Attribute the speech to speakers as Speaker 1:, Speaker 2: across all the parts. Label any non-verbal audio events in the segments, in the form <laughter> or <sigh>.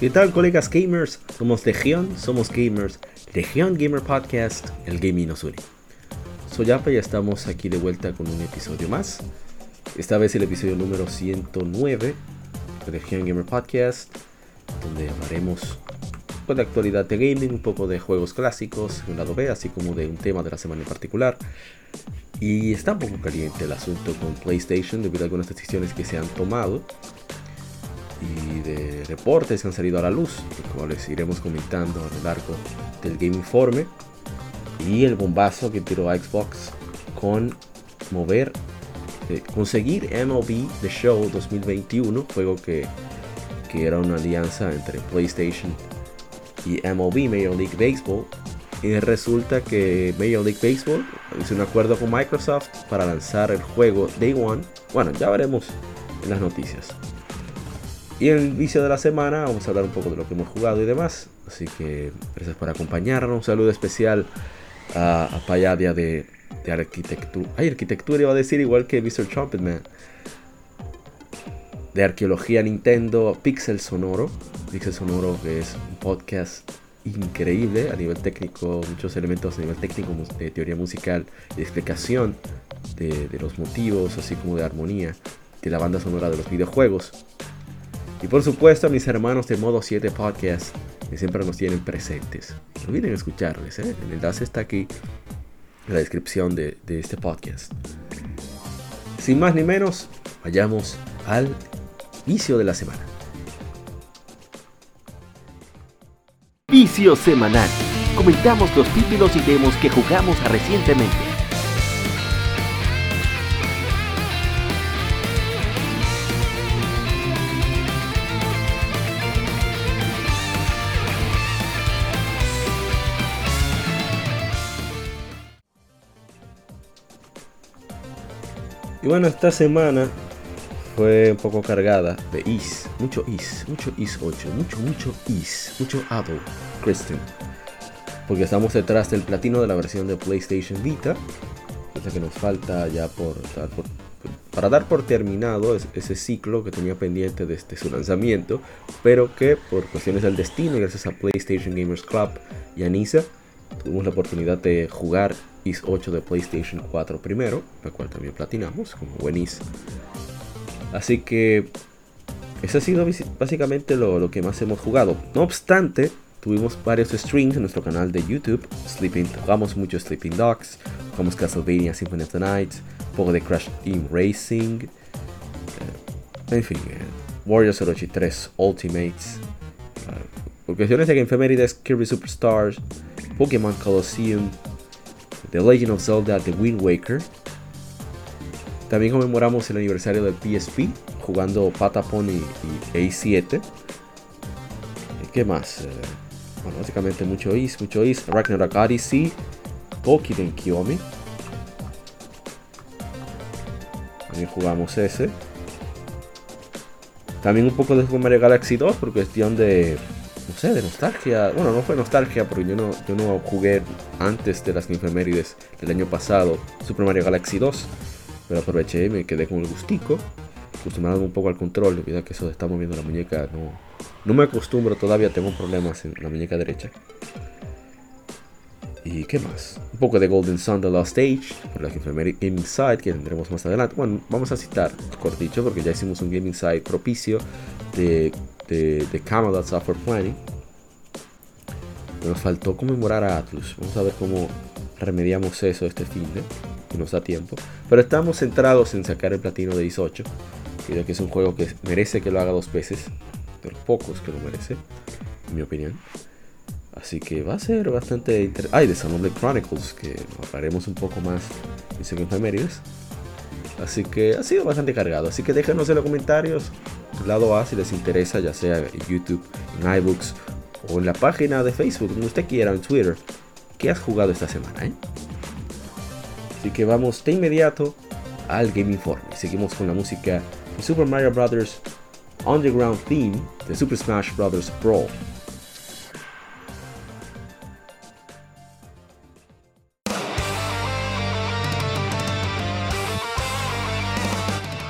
Speaker 1: ¿Qué tal colegas gamers? Somos Legión, somos gamers, Legión Gamer Podcast, el gaming nos une. Soy Apa y estamos aquí de vuelta con un episodio más. Esta vez el episodio número 109 de Legión Gamer Podcast, donde hablaremos pues, de actualidad de gaming, un poco de juegos clásicos, un lado B, así como de un tema de la semana en particular. Y está un poco caliente el asunto con PlayStation debido a algunas decisiones que se han tomado y de reportes que han salido a la luz, como les iremos comentando a lo largo del Game Informe, y el bombazo que tiró a Xbox con mover, eh, conseguir MLB The Show 2021, juego que, que era una alianza entre PlayStation y MLB, Major League Baseball, y resulta que Major League Baseball hizo un acuerdo con Microsoft para lanzar el juego Day One. Bueno, ya veremos en las noticias. Y en el inicio de la semana vamos a hablar un poco de lo que hemos jugado y demás. Así que gracias por acompañarnos. Un saludo especial a, a Payadia de, de arquitectura. Ay, arquitectura iba a decir igual que Mr. Trumpetman. De arqueología Nintendo, Pixel Sonoro. Pixel Sonoro que es un podcast increíble a nivel técnico, muchos elementos a nivel técnico de teoría musical y explicación de, de los motivos, así como de armonía de la banda sonora de los videojuegos. Y por supuesto a mis hermanos de Modo 7 Podcast, que siempre nos tienen presentes. No olviden escucharles, ¿eh? el enlace está aquí en la descripción de, este podcast. Sin más ni menos, vayamos al vicio de la semana. Vicio semanal. Comentamos los títulos y demos que jugamos recientemente. Bueno, esta semana fue un poco cargada de Is, mucho Is, mucho Is 8, mucho, mucho Is, mucho Ado, Kristen. Porque estamos detrás del platino de la versión de PlayStation Vita, cosa que nos falta ya por, para dar por terminado ese ciclo que tenía pendiente desde su lanzamiento, pero que por cuestiones del destino, gracias a PlayStation Gamers Club y a NISA, tuvimos la oportunidad de jugar Is 8 de PlayStation 4 primero, la cual también platinamos como buen Is. Así que ese ha sido básicamente lo, que más hemos jugado. No obstante, tuvimos varios streams en nuestro canal de YouTube. Sleeping, jugamos mucho Sleeping Dogs, jugamos Castlevania Symphony of the Night, un poco de Crash Team Racing, eh, en fin, eh, Warriors 3 Ultimates. Por cuestiones de Game Kirby Superstars, Pokémon Colosseum, The Legend of Zelda The Wind Waker. También conmemoramos el aniversario del PSP jugando Patapon y, A7. ¿Qué más? Eh, bueno, básicamente mucho Is, mucho Is. Ragnarok Odyssey, Pokiden Kiyomi. También jugamos ese. También un poco de Super Mario Galaxy 2 por cuestión de no sé, de nostalgia. Bueno, no fue nostalgia porque yo no, yo no jugué antes de las infemérides del año pasado Super Mario Galaxy 2. Pero aproveché y me quedé con el gustico. Acostumbrado un poco al control, debido a que eso de estar moviendo la muñeca no, no me acostumbro todavía, tengo problemas en la muñeca derecha. ¿Y qué más? Un poco de Golden Sun The Lost Age, por la Gaming Site, que tendremos más adelante. Bueno, vamos a citar, dicho, porque ya hicimos un Gaming Site propicio de de, de Camelot Software Planning. Nos faltó conmemorar a Atlus. Vamos a ver cómo remediamos eso este fin de que nos da tiempo. Pero estamos centrados en sacar el platino de Is 8. Creo que es un juego que merece que lo haga dos veces. De los pocos que lo merece, en mi opinión. Así que va a ser bastante interesante. Ay, de Xenoblade Chronicles, que hablaremos un poco más en Efemérides. Así que ha sido bastante cargado. Así que déjenos en los comentarios lado A si les interesa, ya sea en YouTube, en iBooks o en la página de Facebook, donde usted quiera, en Twitter. ¿Qué has jugado esta semana? Eh? Así que vamos de inmediato al Game Informe. Seguimos con la música de Super Mario Bros. Underground Theme de Super Smash Bros. Brawl.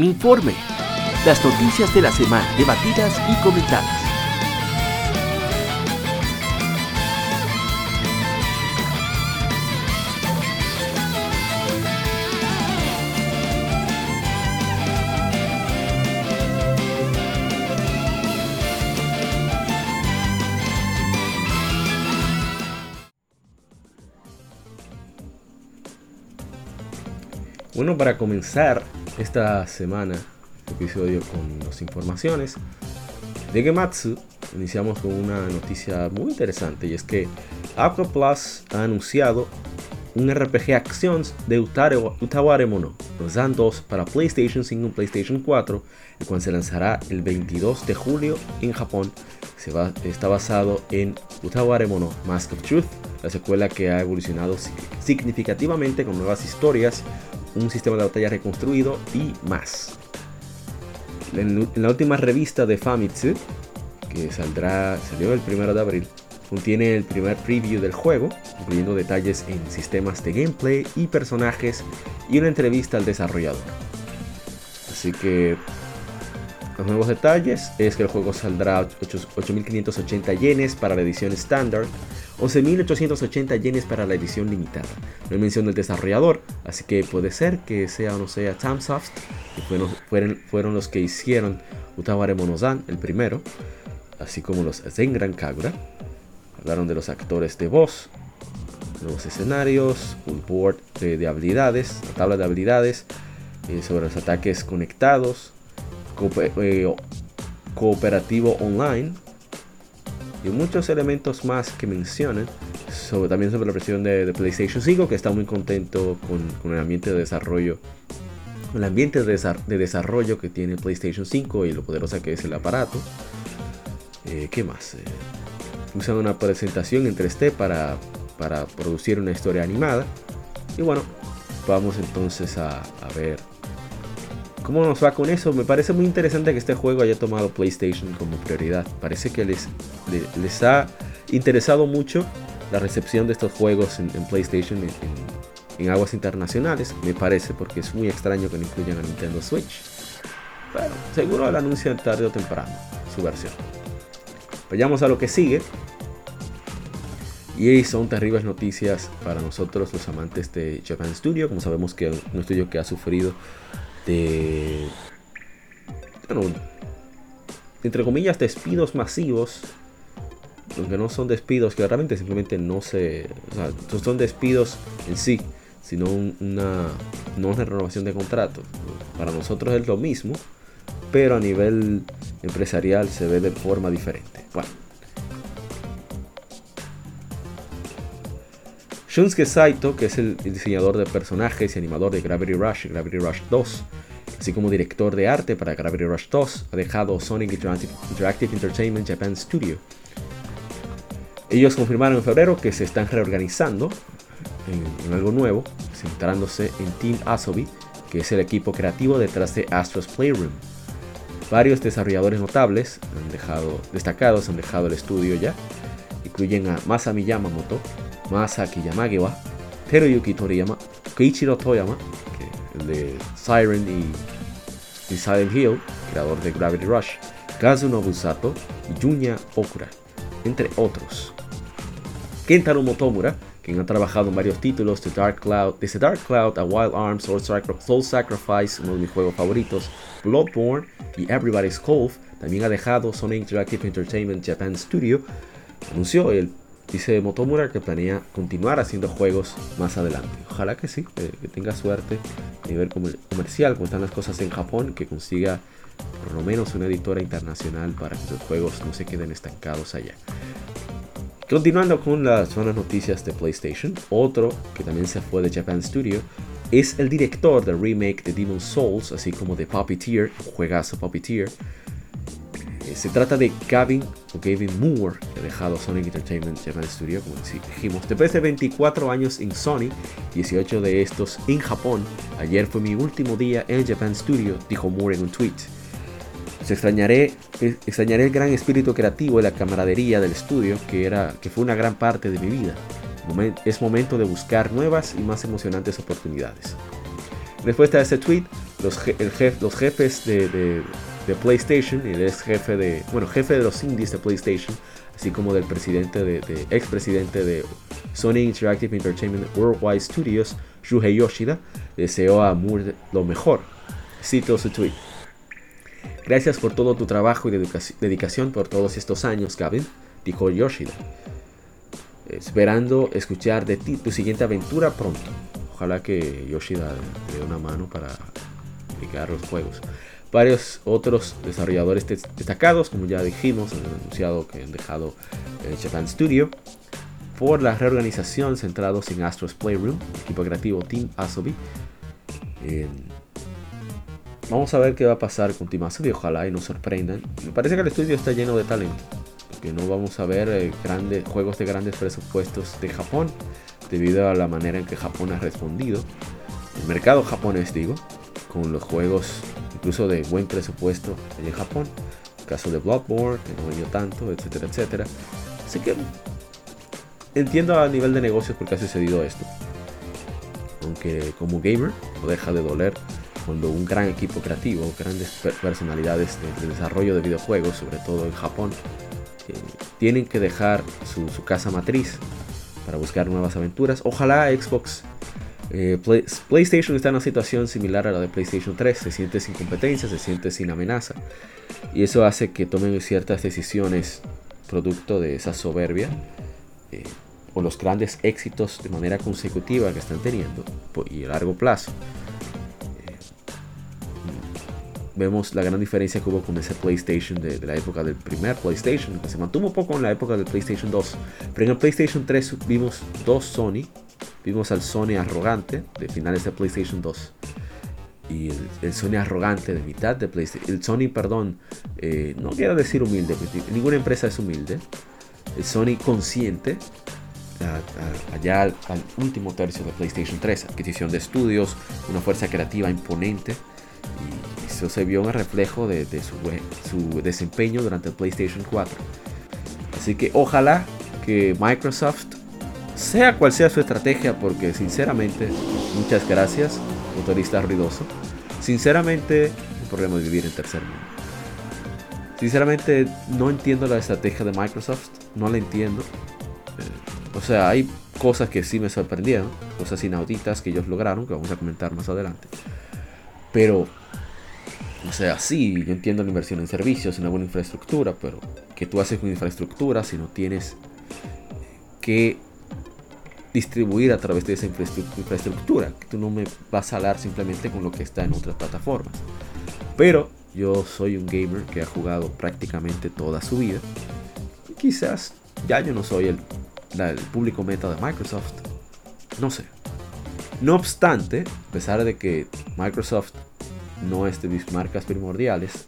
Speaker 2: Informe. Las noticias de la semana debatidas y comentadas.
Speaker 1: Bueno, para comenzar esta semana episodio con las informaciones de Gematsu. Iniciamos con una noticia muy interesante y es que Aqua Plus ha anunciado un RPG Actions de Utaware Mono, los Dan 2 para PlayStation 5 y PlayStation 4, el cual se lanzará el 22 de julio en Japón. Se va, está basado en Utaware Mono Mask of Truth, la secuela que ha evolucionado significativamente con nuevas historias, un sistema de batalla reconstruido y más. En, la última revista de Famitsu, que saldrá, salió el 1 de abril, contiene el primer preview del juego, incluyendo detalles en sistemas de gameplay y personajes y una entrevista al desarrollador. Así que los nuevos detalles es que el juego saldrá 8.580 yenes para la edición estándar, 11.880 yenes para la edición limitada. No hay mención del desarrollador, así que puede ser que sea o no sea Tamsoft, que fueron, fueron, los que hicieron Utaware Monozan, el primero, así como los Zengran Kagura. Hablaron de los actores de voz, nuevos escenarios, un board de, habilidades, la tabla de habilidades, eh, sobre los ataques conectados, eh, cooperativo online y muchos elementos más que mencionan sobre, también sobre la versión de, PlayStation 5 que está muy contento con, el ambiente de desarrollo el ambiente de, desarrollo que tiene PlayStation 5 y lo poderosa que es el aparato eh, ¿qué más? Eh, usando una presentación en 3D para, para producir una historia animada y bueno vamos entonces a ver ¿Cómo nos va con eso? Me parece muy interesante que este juego haya tomado PlayStation como prioridad. Parece que les, les, ha interesado mucho la recepción de estos juegos en, PlayStation en, aguas internacionales. Me parece porque es muy extraño que no incluyan a Nintendo Switch. Pero seguro el anuncio tarde o temprano su versión. Vayamos a lo que sigue. Y son terribles noticias para nosotros los amantes de Japan Studio. Como sabemos que es un estudio que ha sufrido de, bueno, entre comillas, despidos masivos aunque no son despidos que realmente simplemente no se, son despidos en sí, sino una, no una renovación de contrato. Para nosotros es lo mismo, pero a nivel empresarial se ve de forma diferente. Bueno. Shunsuke Saito, que es el diseñador de personajes y animador de Gravity Rush y Gravity Rush 2, así como director de arte para Gravity Rush 2, ha dejado Sonic Interactive Entertainment Japan Studio. Ellos confirmaron en febrero que se están reorganizando en, algo nuevo, centrándose en Team Asobi, que es el equipo creativo detrás de Astro's Playroom. Varios desarrolladores notables han dejado, destacados han dejado el estudio ya, incluyen a Masami Yamamoto, Masaki Yamagiwa, Teroyuki Toriyama, Koichiro Toyama, el de Siren y, Silent Hill, creador de Gravity Rush, Kazu Nobusato y Junya Okura, entre otros. Kentaro Motomura, quien ha trabajado en varios títulos de Dark Cloud, desde Dark Cloud a Wild Arms, Soul Sacrifice, uno de mis juegos favoritos, Bloodborne y Everybody's Cove, también ha dejado Sony Interactive Entertainment Japan Studio. Anunció el dice Motomura que planea continuar haciendo juegos más adelante. Ojalá que sí, que, tenga suerte a nivel comercial, como están las cosas en Japón, que consiga por lo menos una editora internacional para que sus juegos no se queden estancados allá. Continuando con las buenas noticias de PlayStation, otro que también se fue de Japan Studio es el director del remake de Demon's Souls, así como de Puppeteer, juegazo Puppeteer. Eh, se trata de Gavin o Gavin Moore, que ha dejado Sonic Entertainment Japan Studio, como dijimos. Después de 24 años en Sony, 18 de estos en Japón, ayer fue mi último día en Japan Studio, dijo Moore en un tweet. Se extrañaré, eh, extrañaré el gran espíritu creativo y la camaradería del estudio, que, era, que fue una gran parte de mi vida. Es momento de buscar nuevas y más emocionantes oportunidades. Después de ese tweet, los, los jefes de, PlayStation y ex jefe de, bueno, jefe de los indies de PlayStation, así como del presidente de, de ex presidente de Sony Interactive Entertainment Worldwide Studios, Shuhei Yoshida, deseó a Moore lo mejor. Cito su tweet. Gracias por todo tu trabajo y dedicación por todos estos años, Gavin, dijo Yoshida. Esperando escuchar de ti tu siguiente aventura pronto. Ojalá que Yoshida le dé una mano para publicar los juegos. Varios otros desarrolladores destacados, como ya dijimos, han anunciado que han dejado el Japan Studio por la reorganización centrados en Astro's Playroom, equipo creativo Team Asobi. Vamos a ver qué va a pasar con Team y ojalá y nos sorprendan. Me parece que el estudio está lleno de talento. Que no vamos a ver eh, grandes, juegos de grandes presupuestos de Japón debido a la manera en que Japón ha respondido. El mercado japonés, digo, con los juegos incluso de buen presupuesto en Japón. El caso de Bloodborne, que no vendió tanto, etcétera, etcétera. Así que entiendo a nivel de negocios por qué ha sucedido esto. Aunque como gamer no deja de doler cuando un gran equipo creativo, grandes personalidades de, desarrollo de videojuegos, sobre todo en Japón, eh, tienen que dejar su, casa matriz para buscar nuevas aventuras. Ojalá Xbox, eh, PlayStation está en una situación similar a la de PlayStation 3, se siente sin competencia, se siente sin amenaza. Y eso hace que tomen ciertas decisiones producto de esa soberbia eh, o los grandes éxitos de manera consecutiva que están teniendo y a largo plazo vemos la gran diferencia que hubo con ese PlayStation de, la época del primer PlayStation, que se mantuvo poco en la época del PlayStation 2. Pero en el PlayStation 3 vimos dos Sony. Vimos al Sony arrogante de finales de PlayStation 2. Y el, Sony arrogante de mitad de PlayStation. El Sony, perdón, eh, no quiero decir humilde, ninguna empresa es humilde. El Sony consciente allá al, último tercio de PlayStation 3, adquisición de estudios, una fuerza creativa imponente se vio un reflejo de, su, desempeño durante el PlayStation 4. Así que ojalá que Microsoft, sea cual sea su estrategia, porque sinceramente, muchas gracias, motorista ruidoso, sinceramente, no podemos vivir en tercer mundo. Sinceramente, no entiendo la estrategia de Microsoft, no la entiendo. Eh, o sea, hay cosas que sí me sorprendieron, cosas inauditas que ellos lograron, que vamos a comentar más adelante. Pero O sea, sí, yo entiendo la inversión en servicios, en una buena infraestructura, pero ¿qué tú haces con infraestructura si no tienes que distribuir a través de esa infraestructura? Que tú no me vas a hablar simplemente con lo que está en otras plataformas. Pero yo soy un gamer que ha jugado prácticamente toda su vida. Y quizás ya yo no soy el, el público meta de Microsoft. No sé. No obstante, a pesar de que Microsoft no es de mis marcas primordiales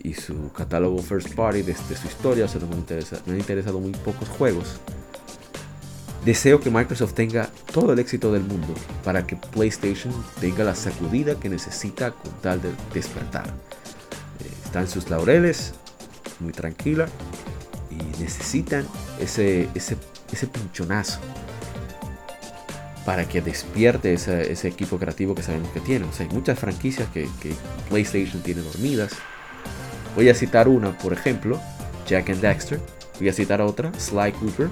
Speaker 1: y su catálogo first party desde su historia solo me, interesa, me han interesado muy pocos juegos. Deseo que Microsoft tenga todo el éxito del mundo para que PlayStation tenga la sacudida que necesita con tal de despertar. Eh, está en sus laureles, muy tranquila y necesitan ese, ese, ese pinchonazo para que despierte ese, equipo creativo que sabemos que tiene. O sea, hay muchas franquicias que, PlayStation tiene dormidas. Voy a citar una, por ejemplo, Jack and Dexter. Voy a citar otra, Sly Cooper.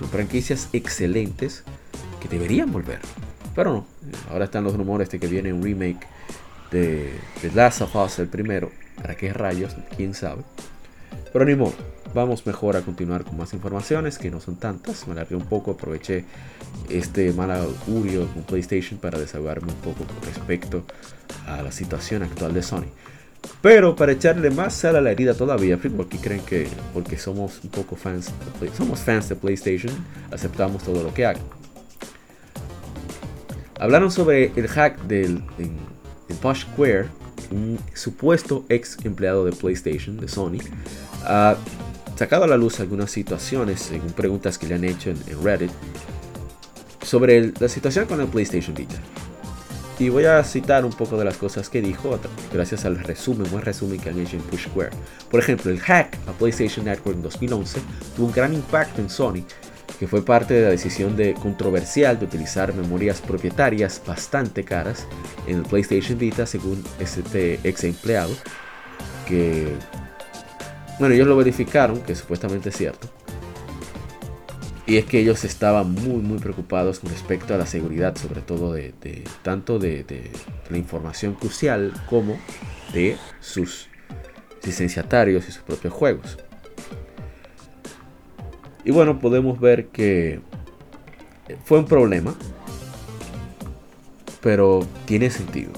Speaker 1: Son franquicias excelentes que deberían volver. Pero no. Ahora están los rumores de que viene un remake de, The Last of Us, el primero. ¿Para qué rayos? ¿Quién sabe? Pero ni modo vamos mejor a continuar con más informaciones que no son tantas. Me alargué un poco, aproveché este mal augurio con PlayStation para desahogarme un poco con respecto a la situación actual de Sony. Pero para echarle más sal a la herida todavía, porque creen que porque somos un poco fans, somos fans de PlayStation, aceptamos todo lo que hagan. Hablaron sobre el hack del en, Posh Square, un supuesto ex empleado de PlayStation, de Sony, uh, sacado a la luz algunas situaciones, según preguntas que le han hecho en, Reddit, sobre la situación con el PlayStation Vita. Y voy a citar un poco de las cosas que dijo, gracias al resumen, buen resumen que han hecho en Push Square. Por ejemplo, el hack a PlayStation Network en 2011 tuvo un gran impacto en Sony, que fue parte de la decisión de controversial de utilizar memorias propietarias bastante caras en el PlayStation Vita, según este ex empleado, que bueno, ellos lo verificaron, que supuestamente es cierto. Y es que ellos estaban muy, muy preocupados con respecto a la seguridad, sobre todo de, tanto de, la información crucial como de sus licenciatarios y sus propios juegos. Y bueno, podemos ver que fue un problema, pero tiene sentido.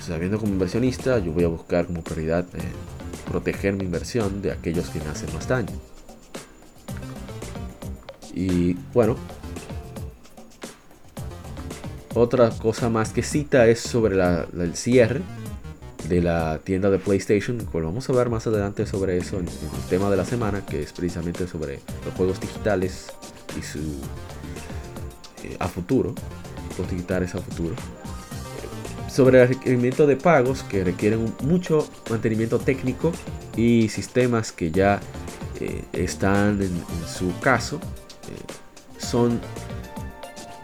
Speaker 1: Sabiendo como inversionista, yo voy a buscar como prioridad eh, proteger mi inversión de aquellos que me hacen más daño. Y bueno, otra cosa más que cita es sobre el cierre de la tienda de PlayStation. vamos a ver más adelante sobre eso en, el tema de la semana, que es precisamente sobre los juegos digitales y su eh, a futuro. Juegos digitales a futuro sobre el requerimiento de pagos que requieren mucho mantenimiento técnico y sistemas que ya eh, están en, su caso son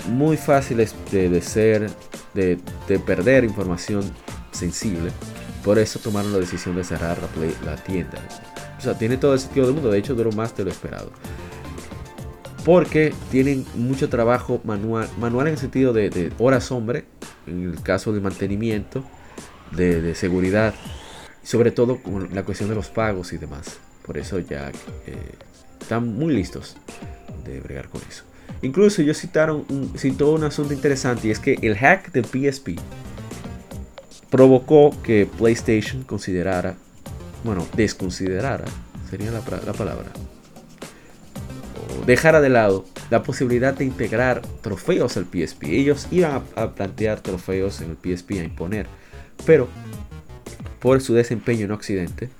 Speaker 1: muy fáciles de, ser de, perder información sensible. Por eso tomaron la decisión de cerrar la, tienda. O sea tiene todo el sentido del mundo. De hecho duró más de lo esperado. Porque tienen mucho trabajo manual, manual en el sentido de, horas hombre, en el caso de mantenimiento, de, seguridad, sobre todo con la cuestión de los pagos y demás. Por eso ya eh, están muy listos de bregar con eso. Incluso ellos citaron un, citó un asunto interesante y es que el hack del PSP provocó que PlayStation considerara, bueno, desconsiderara, sería la, la palabra, dejara de lado la posibilidad de integrar trofeos al PSP. Ellos iban a, plantear trofeos en el PSP a imponer, pero por su desempeño en Occidente,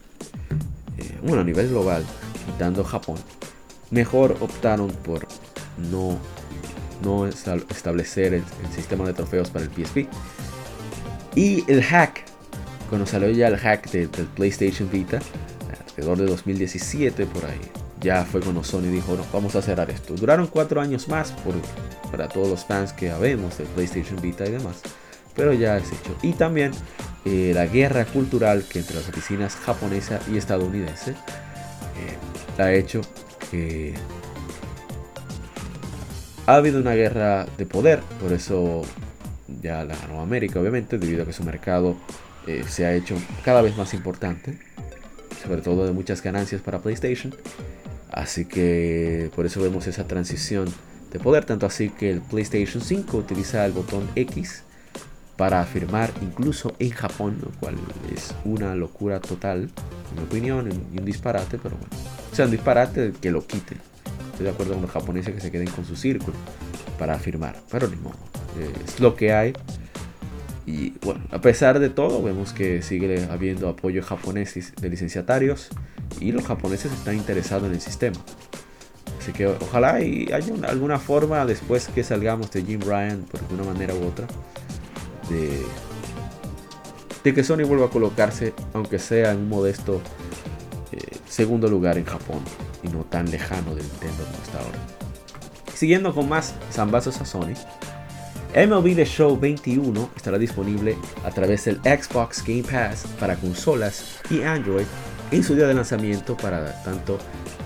Speaker 1: eh, bueno, a nivel global, quitando Japón, mejor optaron por no, no establecer el, sistema de trofeos para el PSP. Y el hack, cuando salió ya el hack del PlayStation Vita, alrededor de 2017 por ahí, ya fue cuando Sony dijo, no, vamos a cerrar esto. Duraron cuatro años más por, para todos los fans que habemos de PlayStation Vita y demás, pero ya es hecho. Y también eh, la guerra cultural que entre las oficinas japonesa y estadounidense eh, ha hecho que ha habido una guerra de poder, por eso ya la ganó América, obviamente, debido a que su mercado eh, se ha hecho cada vez más importante, sobre todo de muchas ganancias para PlayStation. Así que por eso vemos esa transición de poder, tanto así que el PlayStation 5 utiliza el botón X para afirmar incluso en Japón, lo cual es una locura total, en mi opinión, y un disparate, pero bueno. Sea, un disparate que lo quiten. Estoy de acuerdo con los japoneses que se queden con su círculo para afirmar, pero ni modo. Es lo que hay. Y bueno, a pesar de todo, vemos que sigue habiendo apoyo japonés de licenciatarios y los japoneses están interesados en el sistema. Así que ojalá y haya alguna forma después que salgamos de Jim Ryan, por una manera u otra, de, de que Sony vuelva a colocarse, aunque sea en un modesto eh, segundo lugar en Japón y no tan lejano de Nintendo como está ahora. Siguiendo con más zambazos a Sony, MLB The Show 21 estará disponible a través del Xbox Game Pass para consolas y Android en su día de lanzamiento para tanto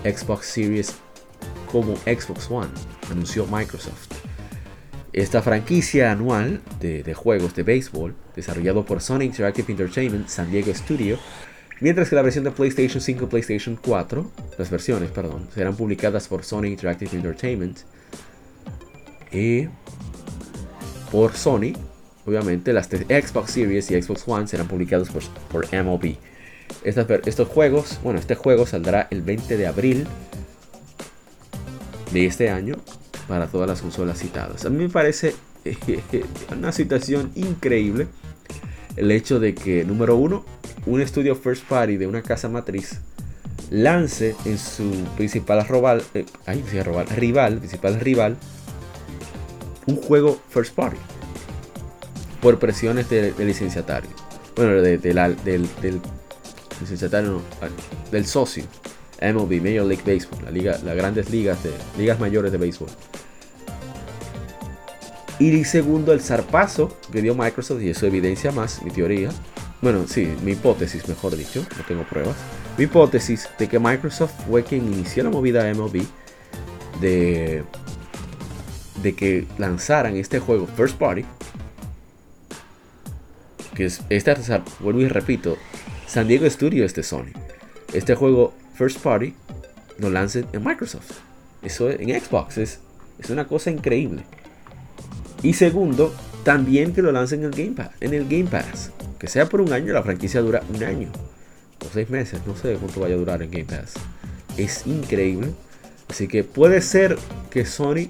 Speaker 1: Xbox Series como Xbox One, anunció Microsoft. Esta franquicia anual de, juegos de béisbol, desarrollado por Sony Interactive Entertainment San Diego Studio, mientras que la versión de PlayStation 5 y PlayStation 4, las versiones, perdón, serán publicadas por Sony Interactive Entertainment y por Sony. Obviamente, las Xbox Series y Xbox One serán publicados por, por MLB. estos juegos, bueno, este juego saldrá el 20 de abril de este año para todas las consolas citadas. A mí me parece <laughs> una situación increíble el hecho de que, número uno, un estudio first party de una casa matriz lance en su principal rival, eh, rival, principal rival, un juego first party por presiones del licenciatario. Bueno, de, del, licenciatario, del socio MLB, Major League Baseball, la liga, las grandes ligas de ligas mayores de béisbol. Y segundo, el zarpazo que dio Microsoft, y eso evidencia más mi teoría. Bueno, sí, mi hipótesis, mejor dicho, no tengo pruebas. Mi hipótesis de que Microsoft fue quien inició la movida MLB de, de que lanzaran este juego First Party. Que es, este, vuelvo y repito, San Diego Studios de Sony. Este juego First Party lo lancen en Microsoft. Eso en Xbox es, es una cosa increíble. Y segundo, también que lo lancen en el Game Pass. En el Game Pass. Que sea por un año, la franquicia dura un año. O seis meses, no sé cuánto vaya a durar en Game Pass. Es increíble. Así que puede ser que Sony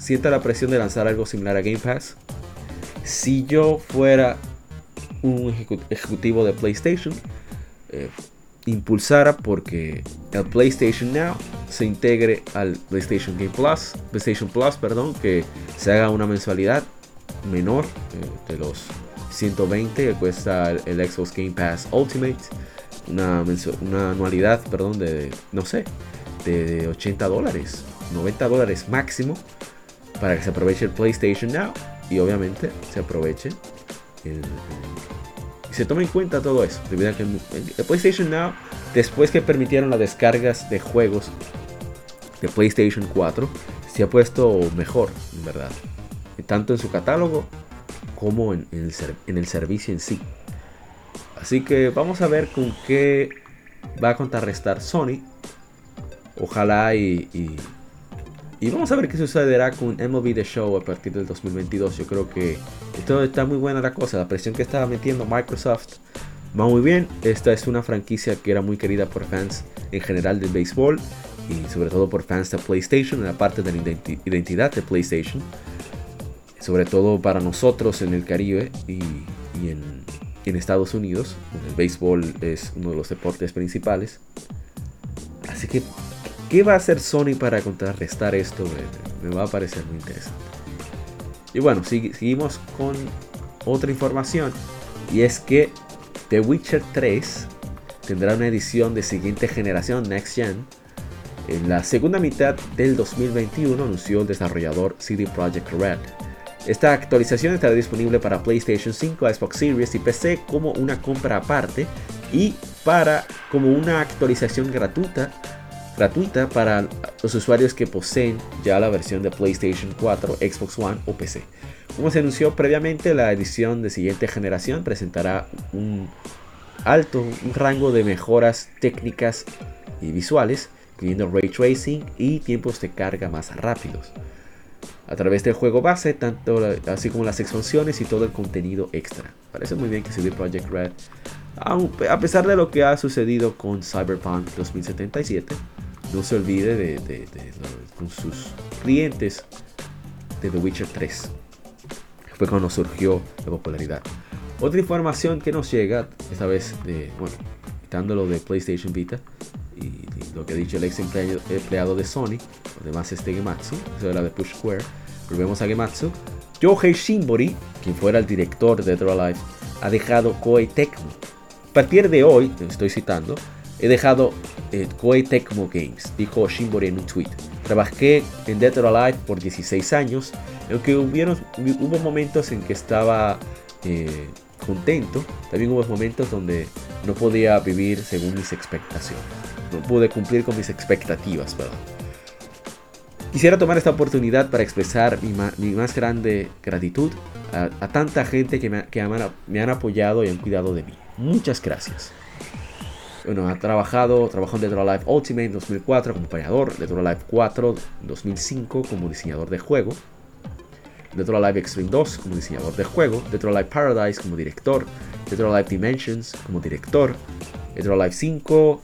Speaker 1: sienta la presión de lanzar algo similar a Game Pass. Si yo fuera un ejecutivo de PlayStation, eh, impulsara porque el PlayStation Now se integre al PlayStation Game Plus, PlayStation Plus, perdón, que se haga una mensualidad menor eh, de los 120 que cuesta el, Xbox Game Pass Ultimate, una, una anualidad, perdón, de no sé, de 80 dólares, 90 dólares máximo para que se aproveche el PlayStation Now y obviamente se aproveche el se toma en cuenta todo eso. Debido a que el PlayStation Now, después que permitieron las descargas de juegos de PlayStation 4, se ha puesto mejor, en verdad. Tanto en su catálogo como en, el, servicio en sí. Así que vamos a ver con qué va a contrarrestar Sony. Ojalá y y vamos a ver qué sucederá con MLB The Show a partir del 2022. Yo creo que esto está muy buena la cosa. La presión que estaba metiendo Microsoft va muy bien. Esta es una franquicia que era muy querida por fans en general del béisbol y sobre todo por fans de PlayStation, en la parte de la identidad de PlayStation. Sobre todo para nosotros en el Caribe y, en, en Estados Unidos, donde el béisbol es uno de los deportes principales. Así que ¿Qué va a hacer Sony para contrarrestar esto? Me, va a parecer muy interesante. Y bueno, seguimos con otra información. Y es que The Witcher 3 tendrá una edición de siguiente generación Next Gen. En la segunda mitad del 2021 anunció el desarrollador CD Projekt Red. Esta actualización estará disponible para PlayStation 5, Xbox Series y PC como una compra aparte y para como una actualización gratuita gratuita para los usuarios que poseen ya la versión de PlayStation 4, Xbox One o PC. como se anunció previamente, la edición de siguiente generación presentará un alto, un rango de mejoras técnicas y visuales, incluyendo ray tracing y tiempos de carga más rápidos. A través del juego base, tanto así como las expansiones y todo el contenido extra. Parece muy bien que CD Projekt Red, a pesar de lo que ha sucedido con Cyberpunk 2077, no se olvide de, con sus clientes de The Witcher 3. Fue cuando surgió la popularidad. Otra información que nos llega, esta vez de, bueno, quitándolo de PlayStation Vita y, lo que ha dicho el ex empleado, de Sony, además este Gematsu, eso era de Push Square, volvemos a Gematsu. Yohei Shimbori, quien fuera el director de Dead or ha dejado Koei Tecmo. A partir de hoy, estoy citando, he dejado eh, Koei Tecmo Games, dijo Shimbori en un tweet. Trabajé en Dead or Alive por 16 años, aunque hubieron, hubo momentos en que estaba eh, contento, también hubo momentos donde no podía vivir según mis expectaciones. No pude cumplir con mis expectativas, ¿verdad? Quisiera tomar esta oportunidad para expresar mi, más grande gratitud a, tanta gente que, me, me, han apoyado y han cuidado de mí. Muchas gracias. Bueno, ha trabajado, trabajó en Dead or Alive Ultimate en 2004 como operador, Dead or Alive 4 en 2005 como diseñador de juego, Dead or Alive Extreme 2 como diseñador de juego, Dead or Alive Paradise como director, Dead or Alive Dimensions como director, Dead or Alive 5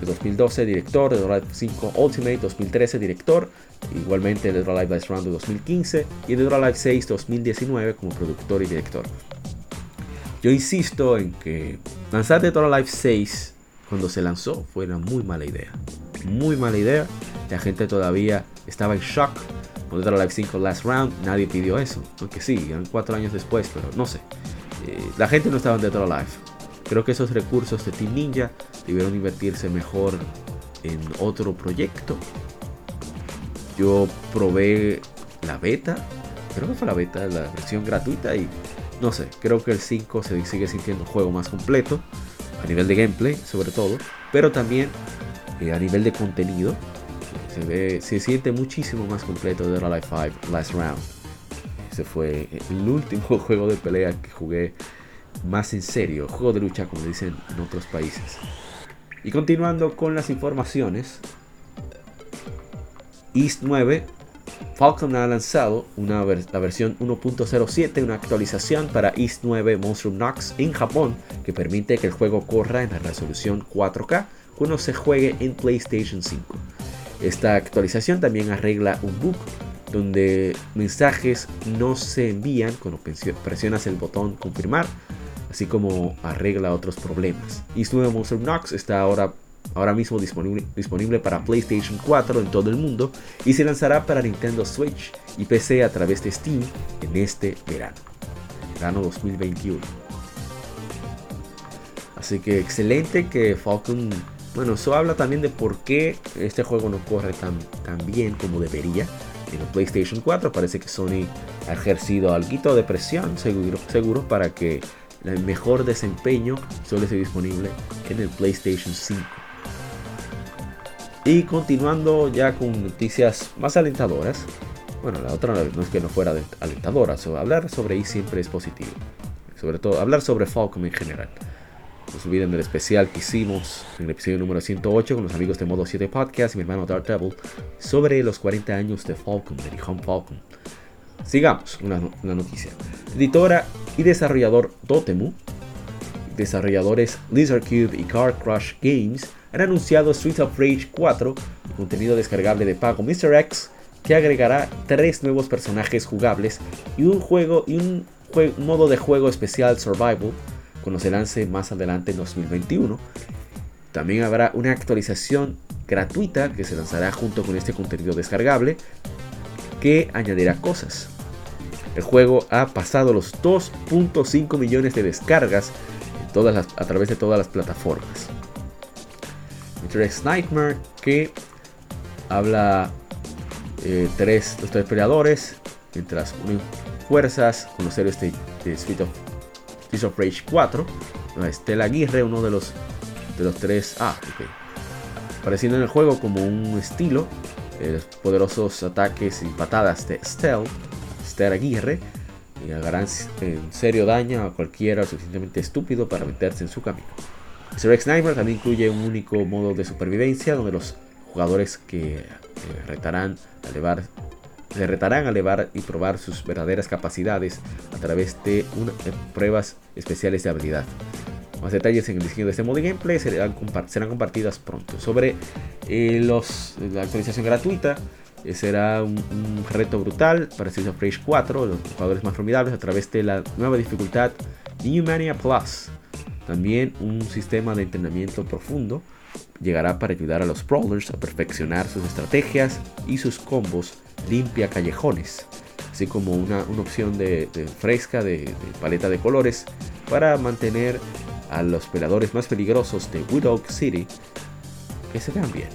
Speaker 1: de 2012 director, Dead or Alive 5 Ultimate 2013 director, igualmente or Alive Dice Round de 2015 y Dead or Alive 6 2019 como productor y director. Yo insisto en que lanzar Dead or Alive 6 cuando se lanzó fue una muy mala idea. Muy mala idea. La gente todavía estaba en shock con Dead or Alive 5 Last Round. Nadie pidió eso. Aunque sí, eran cuatro años después, pero no sé. Eh, la gente no estaba en Dead or Alive. Creo que esos recursos de Team Ninja debieron invertirse mejor en otro proyecto. Yo probé la beta. Creo que fue la beta, la versión gratuita y no sé, creo que el 5 se sigue sintiendo un juego más completo a nivel de gameplay sobre todo, pero también eh, a nivel de contenido se ve, se siente muchísimo más completo de Alive 5 Last Round. Ese fue el último <laughs> juego de pelea que jugué más en serio, juego de lucha como dicen en otros países. Y continuando con las informaciones, East 9 Falcon ha lanzado una la versión 1.07, una actualización para East 9 Monstrum Nox en Japón que permite que el juego corra en la resolución 4K cuando se juegue en PlayStation 5. Esta actualización también arregla un bug donde mensajes no se envían cuando presionas el botón confirmar, así como arregla otros problemas. East 9 Monstrum Nox está ahora ahora mismo disponible, disponible para PlayStation 4 en todo el mundo y se lanzará para Nintendo Switch y PC a través de Steam en este verano, verano 2021. Así que excelente que Falcon, bueno, eso habla también de por qué este juego no corre tan, tan bien como debería en el PlayStation 4. Parece que Sony ha ejercido algo de presión, seguro, seguro para que el mejor desempeño solo esté disponible en el PlayStation 5. Y continuando ya con noticias más alentadoras. Bueno, la otra no es que no fuera alentadora, hablar sobre I siempre es positivo. Sobre todo, hablar sobre Falcom en general. No se olviden del especial que hicimos en el episodio número 108 con los amigos de Modo 7 Podcast y mi hermano Dark Devil sobre los 40 años de Falcon, de Nihon Falcon. Sigamos, una, una noticia. Editora y desarrollador Dotemu, desarrolladores Lizard Cube y Car Crush Games, han anunciado Streets of Rage 4, contenido descargable de pago Mr. X, que agregará tres nuevos personajes jugables y un juego y un, modo de juego especial Survival, cuando se lance más adelante en 2021. También habrá una actualización gratuita que se lanzará junto con este contenido descargable que añadirá cosas. El juego ha pasado los 2.5 millones de descargas todas a través de todas las plataformas. Tres Nightmare que habla eh, tres, los tres peleadores mientras unen fuerzas con los héroes de, Street, of, Rage 4 Estela Aguirre uno de los de los tres ah ok apareciendo en el juego como un estilo eh, poderosos ataques y patadas de Estelle Estela Aguirre y harán en serio daño a cualquiera suficientemente estúpido para meterse en su camino. Mr. X Nightmare también incluye un único modo de supervivencia donde los jugadores que retarán a elevar se retarán a elevar y probar sus verdaderas capacidades a través de pruebas especiales de habilidad. Más detalles en el diseño de este modo de gameplay serán, compartidas pronto. Sobre eh, la actualización gratuita, eh, será un, reto brutal para Streets of Rage 4, los jugadores más formidables, a través de la nueva dificultad New Mania Plus. También un sistema de entrenamiento profundo llegará para ayudar a los brawlers a perfeccionar sus estrategias y sus combos limpia callejones, así como una, opción de, fresca de, paleta de colores para mantener a los peladores más peligrosos de Widow City que se vean bien.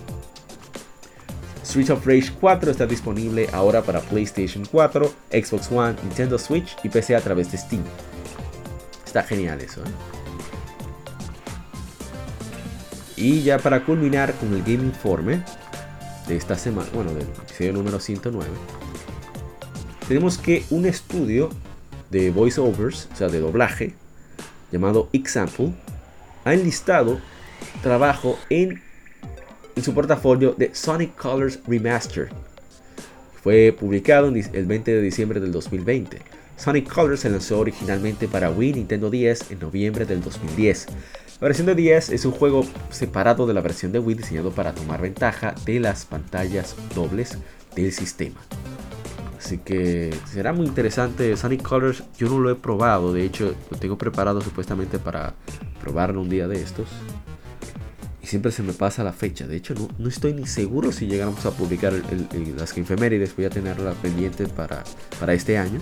Speaker 1: Streets of Rage 4 está disponible ahora para PlayStation 4, Xbox One, Nintendo Switch y PC a través de Steam. Está genial eso. ¿eh? Y ya para culminar con el Game Informe de esta semana, bueno, del episodio número 109, tenemos que un estudio de voiceovers, o sea, de doblaje, llamado Example, ha enlistado trabajo en, en su portafolio de Sonic Colors Remaster. Fue publicado el 20 de diciembre del 2020. Sonic Colors se lanzó originalmente para Wii Nintendo 10 en noviembre del 2010. La versión de 10 es un juego separado de la versión de Wii diseñado para tomar ventaja de las pantallas dobles del sistema. Así que será muy interesante. Sonic Colors yo no lo he probado. De hecho, lo tengo preparado supuestamente para probarlo un día de estos. Y siempre se me pasa la fecha. De hecho, no, estoy ni seguro si llegamos a publicar las infemérides. Voy a tenerla pendiente para, para este año.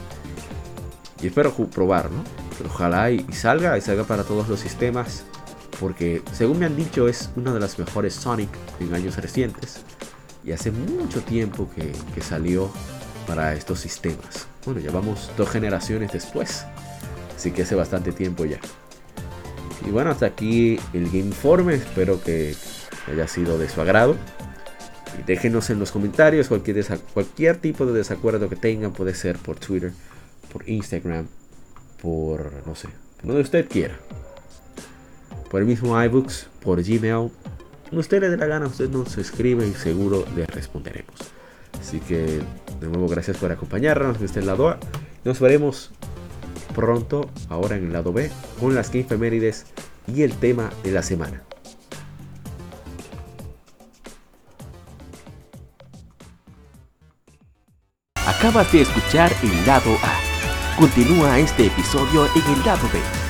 Speaker 1: Y espero probarlo. ojalá y, salga. Y salga para todos los sistemas. Porque según me han dicho es una de las mejores Sonic en años recientes. Y hace mucho tiempo que, que salió para estos sistemas. Bueno, ya vamos dos generaciones después, así que hace bastante tiempo ya. Y bueno, hasta aquí el Game Informe, espero que haya sido de su agrado. Y déjenos en los comentarios cualquier, cualquier tipo de desacuerdo que tengan, puede ser por Twitter, por Instagram, por no sé, donde usted quiera. Por el mismo iBooks, por Gmail. Cuando usted le dé la gana, usted nos escribe y seguro le responderemos. Así que de nuevo gracias por acompañarnos en este lado A. Nos veremos pronto, ahora en el lado B, con las Game Femérides y el tema de la semana.
Speaker 2: Acabas de escuchar el lado A. Continúa este episodio en el lado B